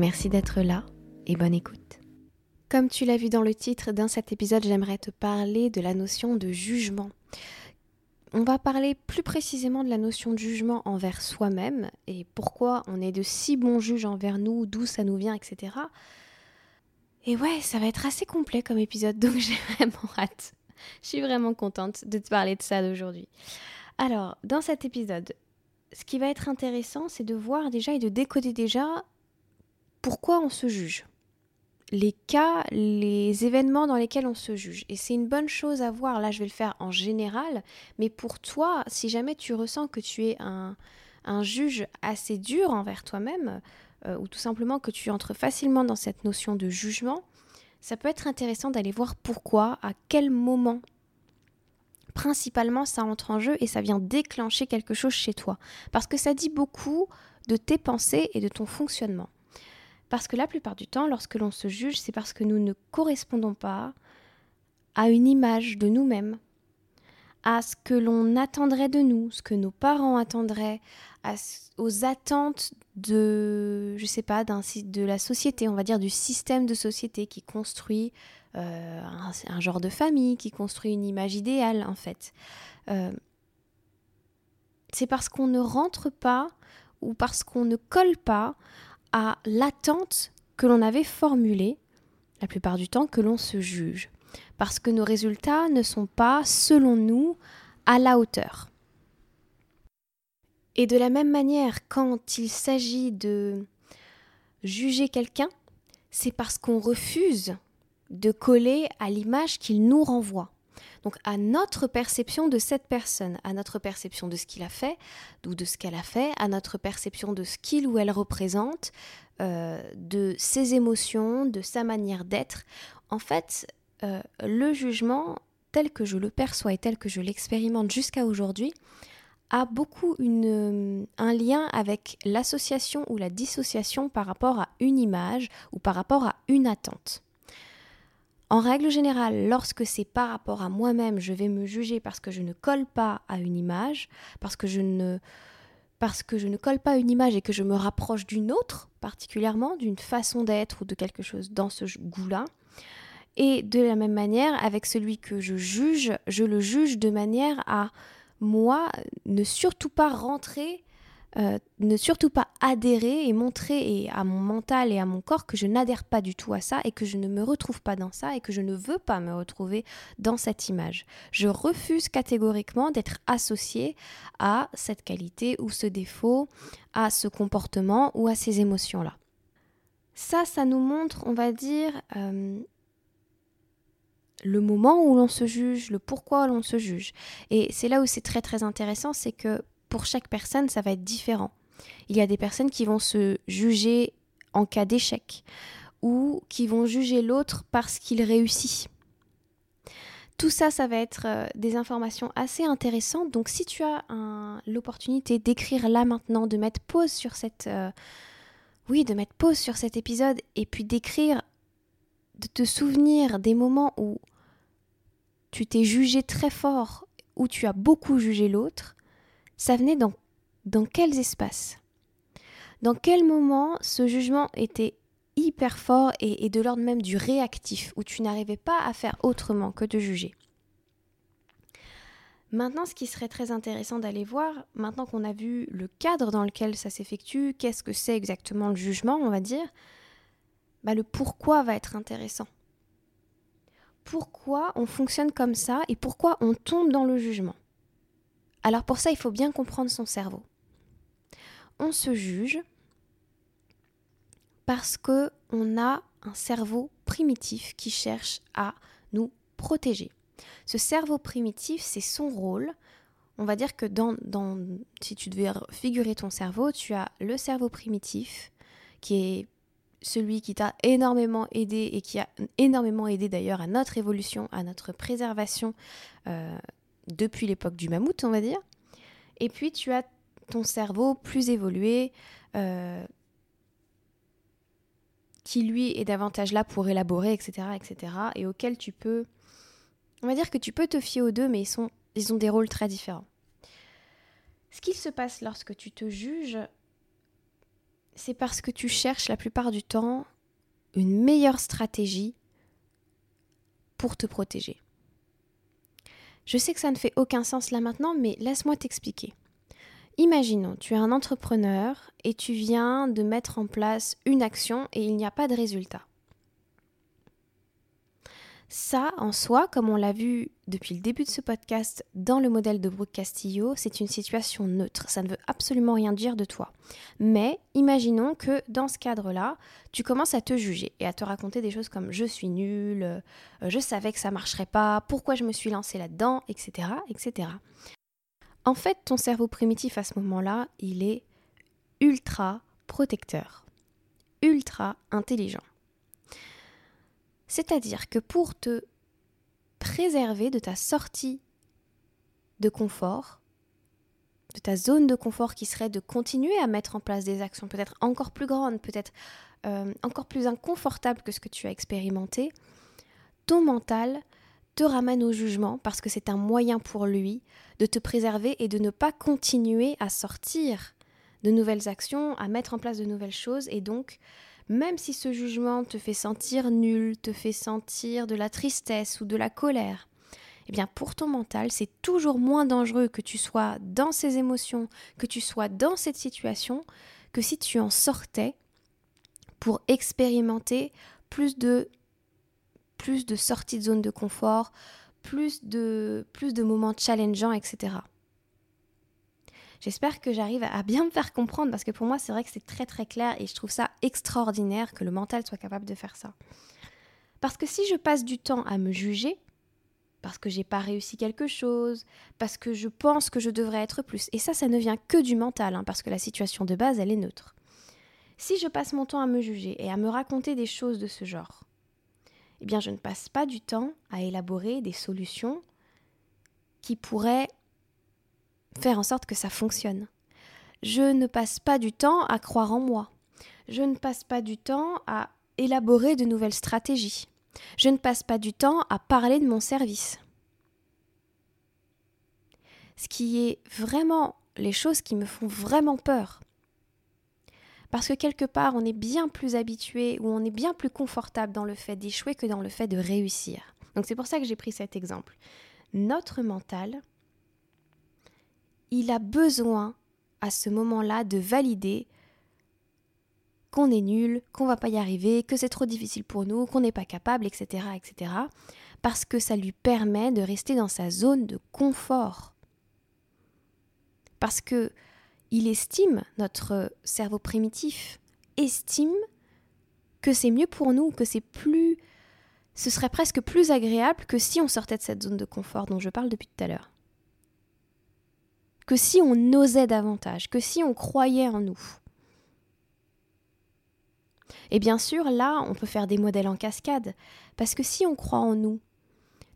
Merci d'être là et bonne écoute. Comme tu l'as vu dans le titre, dans cet épisode, j'aimerais te parler de la notion de jugement. On va parler plus précisément de la notion de jugement envers soi-même et pourquoi on est de si bons juges envers nous, d'où ça nous vient, etc. Et ouais, ça va être assez complet comme épisode, donc j'ai vraiment hâte. Je suis vraiment contente de te parler de ça d'aujourd'hui. Alors, dans cet épisode, ce qui va être intéressant, c'est de voir déjà et de décoder déjà pourquoi on se juge les cas, les événements dans lesquels on se juge. Et c'est une bonne chose à voir. Là, je vais le faire en général. Mais pour toi, si jamais tu ressens que tu es un, juge assez dur envers toi-même, euh, ou tout simplement que tu entres facilement dans cette notion de jugement, ça peut être intéressant d'aller voir pourquoi, à quel moment principalement ça entre en jeu et ça vient déclencher quelque chose chez toi. Parce que ça dit beaucoup de tes pensées et de ton fonctionnement. Parce que la plupart du temps, lorsque l'on se juge, c'est parce que nous ne correspondons pas à une image de nous-mêmes, à ce que l'on attendrait de nous, ce que nos parents attendraient, aux attentes de, je sais pas, de la société, on va dire du système de société qui construit euh, un, genre de famille, qui construit une image idéale en fait. Euh, c'est parce qu'on ne rentre pas ou parce qu'on ne colle pas à l'attente que l'on avait formulée, la plupart du temps, que l'on se juge. Parce que nos résultats ne sont pas, selon nous, à la hauteur. Et de la même manière, quand il s'agit de juger quelqu'un, c'est parce qu'on refuse de coller à l'image qu'il nous renvoie. Donc à notre perception de cette personne, à notre perception de ce qu'il a fait, ou de ce qu'elle a fait, à notre perception de ce qu'il ou elle représente, euh, de ses émotions, de sa manière d'être. En fait, euh, le jugement, tel que je le perçois et tel que je l'expérimente jusqu'à aujourd'hui, a beaucoup une, un lien avec l'association ou la dissociation par rapport à une image ou par rapport à une attente. En règle générale, lorsque c'est par rapport à moi-même, je vais me juger parce que je ne colle pas à une image, parce que je ne parce colle pas à une image et que je me rapproche d'une autre, particulièrement d'une façon d'être ou de quelque chose dans ce goût-là. Et de la même manière, avec celui que je juge, je le juge de manière à moi ne surtout pas rentrer euh, ne surtout pas adhérer et montrer à mon mental et à mon corps que je n'adhère pas du tout à ça et que je ne me retrouve pas dans ça et que je ne veux pas me retrouver dans cette image. Je refuse catégoriquement d'être associé à cette qualité ou ce défaut, à ce comportement ou à ces émotions-là. Ça, ça nous montre, on va dire, euh, le moment où l'on se juge, le pourquoi l'on se juge. Et c'est là où c'est très très intéressant, c'est que pour chaque personne, ça va être différent. Il y a des personnes qui vont se juger en cas d'échec ou qui vont juger l'autre parce qu'il réussit. Tout ça, ça va être euh, des informations assez intéressantes. Donc si tu as l'opportunité d'écrire là maintenant, de mettre pause sur cette... Euh, oui, de mettre pause sur cet épisode et puis d'écrire, de te souvenir des moments où tu t'es jugé très fort, où tu as beaucoup jugé l'autre, ça venait dans, quels espaces? Dans quel moment ce jugement était hyper fort et, de l'ordre même du réactif, où tu n'arrivais pas à faire autrement que de juger? Maintenant, ce qui serait très intéressant d'aller voir, maintenant qu'on a vu le cadre dans lequel ça s'effectue, qu'est-ce que c'est exactement le jugement, on va dire, bah, le pourquoi va être intéressant. Pourquoi on fonctionne comme ça et pourquoi on tombe dans le jugement? Alors pour ça, il faut bien comprendre son cerveau. On se juge parce que on a un cerveau primitif qui cherche à nous protéger. Ce cerveau primitif, c'est son rôle. On va dire que dans, si tu devais figurer ton cerveau, tu as le cerveau primitif qui est celui qui t'a énormément aidé et qui a énormément aidé d'ailleurs à notre évolution, à notre préservation euh, depuis l'époque du mammouth, on va dire. Et puis tu as ton cerveau plus évolué, euh, qui lui est davantage là pour élaborer, etc., etc., et auquel tu peux, on va dire que tu peux te fier aux deux, mais ils, ils ont des rôles très différents. Ce qui se passe lorsque tu te juges, c'est parce que tu cherches la plupart du temps une meilleure stratégie pour te protéger. Je sais que ça ne fait aucun sens là maintenant, mais laisse-moi t'expliquer. Imaginons, tu es un entrepreneur et tu viens de mettre en place une action et il n'y a pas de résultat. Ça, en soi, comme on l'a vu depuis le début de ce podcast dans le modèle de Brooke Castillo, c'est une situation neutre. Ça ne veut absolument rien dire de toi. Mais imaginons que dans ce cadre-là, tu commences à te juger et à te raconter des choses comme je suis nul, euh, je savais que ça marcherait pas, pourquoi je me suis lancé là-dedans, etc., etc. En fait, ton cerveau primitif à ce moment-là, il est ultra protecteur, ultra intelligent. C'est-à-dire que pour te préserver de ta sortie de confort, de ta zone de confort qui serait de continuer à mettre en place des actions peut-être encore plus grandes, peut-être euh, encore plus inconfortables que ce que tu as expérimenté, ton mental te ramène au jugement parce que c'est un moyen pour lui de te préserver et de ne pas continuer à sortir de nouvelles actions, à mettre en place de nouvelles choses et donc même si ce jugement te fait sentir nul, te fait sentir de la tristesse ou de la colère, eh bien pour ton mental, c'est toujours moins dangereux que tu sois dans ces émotions, que tu sois dans cette situation, que si tu en sortais pour expérimenter plus de plus de sorties de zone de confort, plus de plus de moments challengeants, etc. J'espère que j'arrive à bien me faire comprendre parce que pour moi, c'est vrai que c'est très très clair et je trouve ça extraordinaire que le mental soit capable de faire ça. Parce que si je passe du temps à me juger, parce que j'ai pas réussi quelque chose, parce que je pense que je devrais être plus, et ça, ça ne vient que du mental, hein, parce que la situation de base, elle est neutre. Si je passe mon temps à me juger et à me raconter des choses de ce genre, eh bien, je ne passe pas du temps à élaborer des solutions qui pourraient faire en sorte que ça fonctionne. Je ne passe pas du temps à croire en moi. Je ne passe pas du temps à élaborer de nouvelles stratégies. Je ne passe pas du temps à parler de mon service. Ce qui est vraiment les choses qui me font vraiment peur. Parce que quelque part, on est bien plus habitué ou on est bien plus confortable dans le fait d'échouer que dans le fait de réussir. Donc c'est pour ça que j'ai pris cet exemple. Notre mental il a besoin à ce moment-là de valider qu'on est nul, qu'on va pas y arriver, que c'est trop difficile pour nous, qu'on n'est pas capable, etc., etc. Parce que ça lui permet de rester dans sa zone de confort. Parce que il estime, notre cerveau primitif estime que c'est mieux pour nous, que c'est plus, ce serait presque plus agréable que si on sortait de cette zone de confort dont je parle depuis tout à l'heure que si on osait davantage, que si on croyait en nous. Et bien sûr, là, on peut faire des modèles en cascade, parce que si on croit en nous,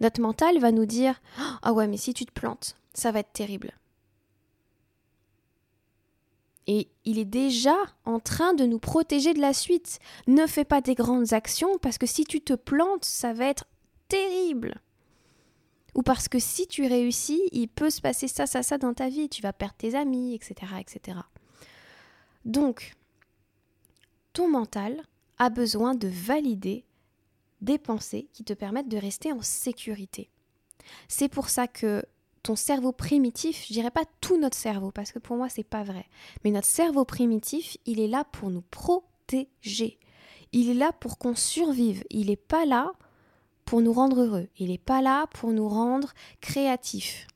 notre mental va nous dire Ah ouais, mais si tu te plantes, ça va être terrible. Et il est déjà en train de nous protéger de la suite. Ne fais pas des grandes actions parce que si tu te plantes, ça va être terrible. Ou parce que si tu réussis, il peut se passer ça, ça, ça dans ta vie, tu vas perdre tes amis, etc. etc. Donc, ton mental a besoin de valider des pensées qui te permettent de rester en sécurité. C'est pour ça que ton cerveau primitif, je dirais pas tout notre cerveau parce que pour moi c'est pas vrai, mais notre cerveau primitif, il est là pour nous protéger. Il est là pour qu'on survive, il n'est pas là pour nous rendre heureux, il n'est pas là pour nous rendre créatifs.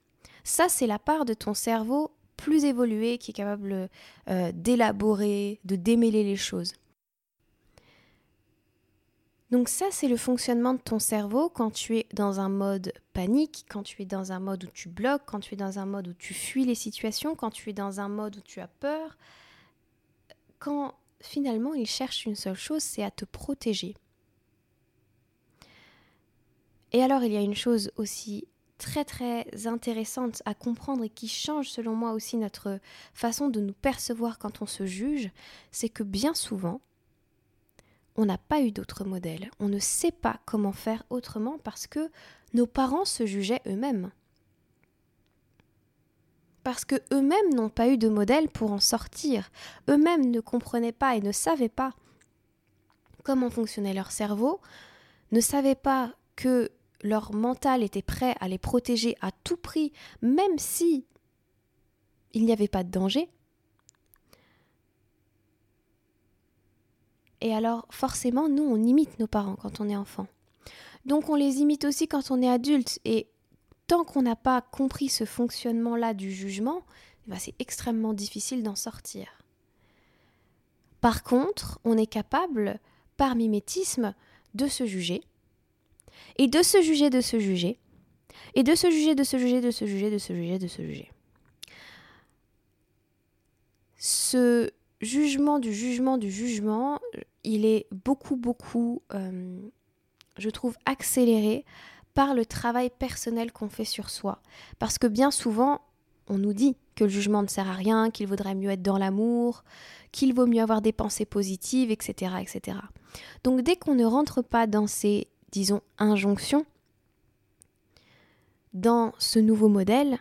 Ça, c'est la part de ton cerveau plus évolué qui est capable euh, d'élaborer, de démêler les choses. Donc ça, c'est le fonctionnement de ton cerveau quand tu es dans un mode panique, quand tu es dans un mode où tu bloques, quand tu es dans un mode où tu fuis les situations, quand tu es dans un mode où tu as peur, quand finalement, il cherche une seule chose, c'est à te protéger. Et alors, il y a une chose aussi très très intéressante à comprendre et qui change selon moi aussi notre façon de nous percevoir quand on se juge, c'est que bien souvent, on n'a pas eu d'autre modèle. On ne sait pas comment faire autrement parce que nos parents se jugeaient eux-mêmes. Parce que eux-mêmes n'ont pas eu de modèle pour en sortir. Eux-mêmes ne comprenaient pas et ne savaient pas comment fonctionnait leur cerveau, ne savaient pas que leur mental était prêt à les protéger à tout prix, même si il n'y avait pas de danger. Et alors, forcément, nous, on imite nos parents quand on est enfant. Donc, on les imite aussi quand on est adulte. Et tant qu'on n'a pas compris ce fonctionnement-là du jugement, eh ben, c'est extrêmement difficile d'en sortir. Par contre, on est capable, par mimétisme, de se juger, et de se juger, de se juger, et de se juger, de se juger, de se juger, de se juger, de se juger. Ce jugement du jugement du jugement, il est beaucoup, beaucoup, euh, je trouve, accéléré par le travail personnel qu'on fait sur soi. Parce que bien souvent, on nous dit que le jugement ne sert à rien, qu'il vaudrait mieux être dans l'amour, qu'il vaut mieux avoir des pensées positives, etc. etc. Donc dès qu'on ne rentre pas dans ces disons, injonction dans ce nouveau modèle,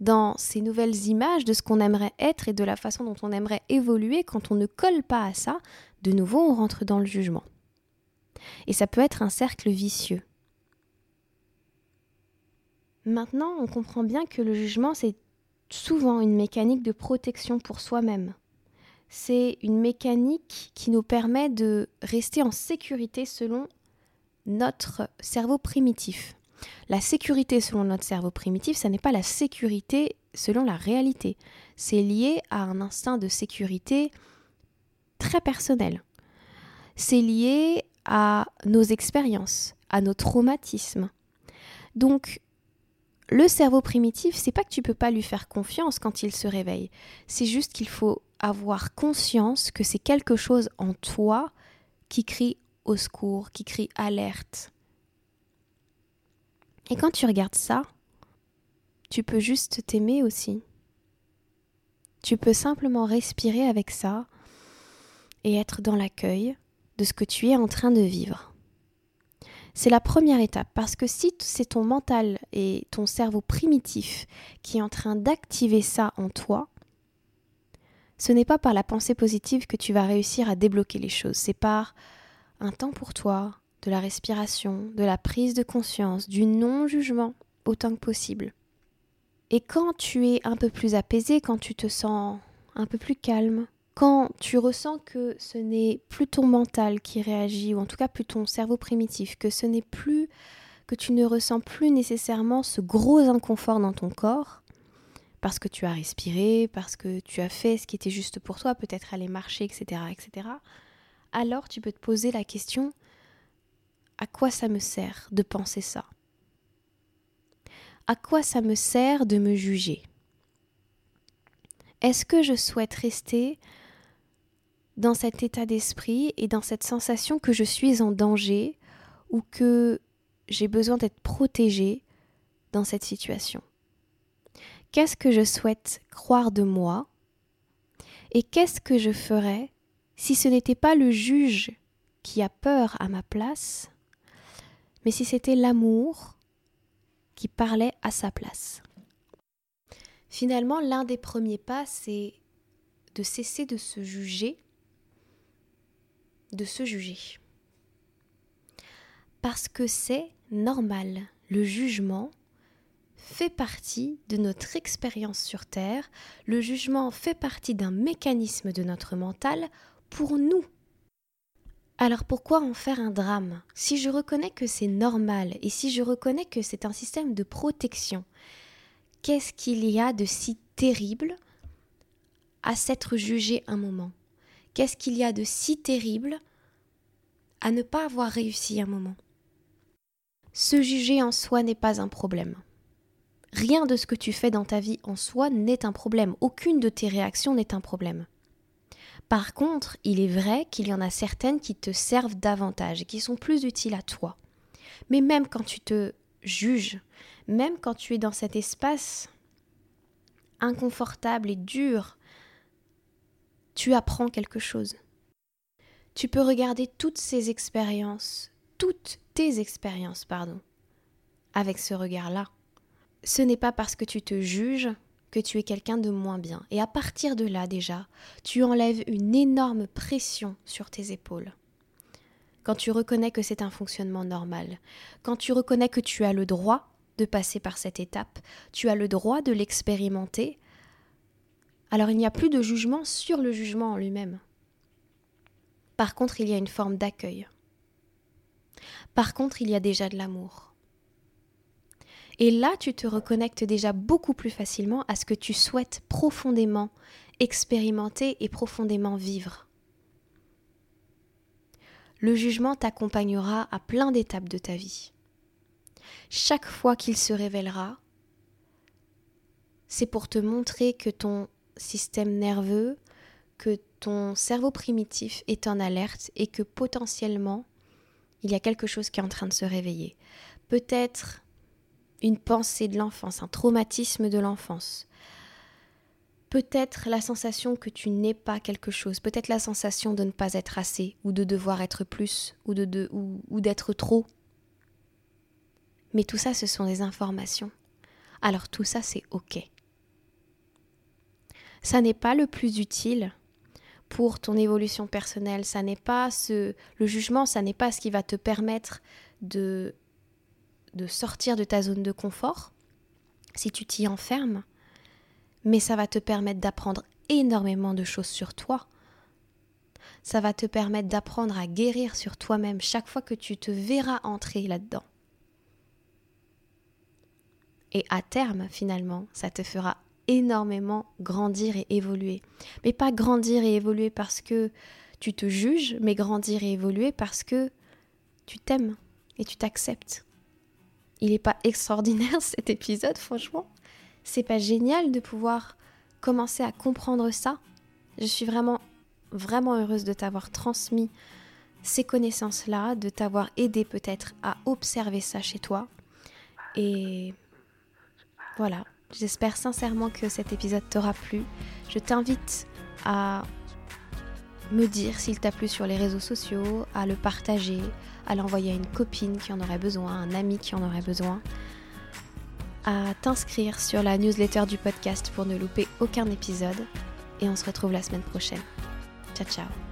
dans ces nouvelles images de ce qu'on aimerait être et de la façon dont on aimerait évoluer, quand on ne colle pas à ça, de nouveau on rentre dans le jugement. Et ça peut être un cercle vicieux. Maintenant, on comprend bien que le jugement, c'est souvent une mécanique de protection pour soi-même. C'est une mécanique qui nous permet de rester en sécurité selon notre cerveau primitif. La sécurité selon notre cerveau primitif, ça n'est pas la sécurité selon la réalité. C'est lié à un instinct de sécurité très personnel. C'est lié à nos expériences, à nos traumatismes. Donc, le cerveau primitif, c'est pas que tu peux pas lui faire confiance quand il se réveille. C'est juste qu'il faut avoir conscience que c'est quelque chose en toi qui crie secours, qui crie alerte. Et quand tu regardes ça, tu peux juste t'aimer aussi. Tu peux simplement respirer avec ça et être dans l'accueil de ce que tu es en train de vivre. C'est la première étape parce que si c'est ton mental et ton cerveau primitif qui est en train d'activer ça en toi, ce n'est pas par la pensée positive que tu vas réussir à débloquer les choses, c'est par un temps pour toi, de la respiration, de la prise de conscience, du non-jugement autant que possible. Et quand tu es un peu plus apaisé, quand tu te sens un peu plus calme, quand tu ressens que ce n'est plus ton mental qui réagit, ou en tout cas plus ton cerveau primitif, que ce n'est plus, que tu ne ressens plus nécessairement ce gros inconfort dans ton corps, parce que tu as respiré, parce que tu as fait ce qui était juste pour toi, peut-être aller marcher, etc., etc., alors tu peux te poser la question à quoi ça me sert de penser ça? À quoi ça me sert de me juger? Est-ce que je souhaite rester dans cet état d'esprit et dans cette sensation que je suis en danger ou que j'ai besoin d'être protégée dans cette situation? Qu'est-ce que je souhaite croire de moi Et qu'est-ce que je ferais si ce n'était pas le juge qui a peur à ma place, mais si c'était l'amour qui parlait à sa place. Finalement, l'un des premiers pas, c'est de cesser de se juger, de se juger. Parce que c'est normal, le jugement fait partie de notre expérience sur Terre, le jugement fait partie d'un mécanisme de notre mental pour nous. Alors pourquoi en faire un drame? Si je reconnais que c'est normal et si je reconnais que c'est un système de protection, qu'est-ce qu'il y a de si terrible à s'être jugé un moment? Qu'est-ce qu'il y a de si terrible à ne pas avoir réussi un moment? Se juger en soi n'est pas un problème. Rien de ce que tu fais dans ta vie en soi n'est un problème. Aucune de tes réactions n'est un problème. Par contre, il est vrai qu'il y en a certaines qui te servent davantage et qui sont plus utiles à toi. Mais même quand tu te juges, même quand tu es dans cet espace inconfortable et dur, tu apprends quelque chose. Tu peux regarder toutes ces expériences, toutes tes expériences, pardon, avec ce regard-là. Ce n'est pas parce que tu te juges que tu es quelqu'un de moins bien. Et à partir de là déjà, tu enlèves une énorme pression sur tes épaules. Quand tu reconnais que c'est un fonctionnement normal, quand tu reconnais que tu as le droit de passer par cette étape, tu as le droit de l'expérimenter, alors il n'y a plus de jugement sur le jugement en lui-même. Par contre, il y a une forme d'accueil. Par contre, il y a déjà de l'amour. Et là, tu te reconnectes déjà beaucoup plus facilement à ce que tu souhaites profondément expérimenter et profondément vivre. Le jugement t'accompagnera à plein d'étapes de ta vie. Chaque fois qu'il se révélera, c'est pour te montrer que ton système nerveux, que ton cerveau primitif est en alerte et que potentiellement, il y a quelque chose qui est en train de se réveiller. Peut-être une pensée de l'enfance, un traumatisme de l'enfance. Peut-être la sensation que tu n'es pas quelque chose, peut-être la sensation de ne pas être assez, ou de devoir être plus, ou de, ou d'être trop. Mais tout ça, ce sont des informations. Alors tout ça, c'est OK. Ça n'est pas le plus utile pour ton évolution personnelle, ça n'est pas ce le jugement, ça n'est pas ce qui va te permettre de de sortir de ta zone de confort, si tu t'y enfermes, mais ça va te permettre d'apprendre énormément de choses sur toi. Ça va te permettre d'apprendre à guérir sur toi-même chaque fois que tu te verras entrer là-dedans. Et à terme, finalement, ça te fera énormément grandir et évoluer. Mais pas grandir et évoluer parce que tu te juges, mais grandir et évoluer parce que tu t'aimes et tu t'acceptes. Il n'est pas extraordinaire cet épisode, franchement. C'est pas génial de pouvoir commencer à comprendre ça. Je suis vraiment, vraiment heureuse de t'avoir transmis ces connaissances-là, de t'avoir aidé peut-être à observer ça chez toi. Et voilà, j'espère sincèrement que cet épisode t'aura plu. Je t'invite à me dire s'il t'a plu sur les réseaux sociaux, à le partager, à l'envoyer à une copine qui en aurait besoin, un ami qui en aurait besoin, à t'inscrire sur la newsletter du podcast pour ne louper aucun épisode. Et on se retrouve la semaine prochaine. Ciao ciao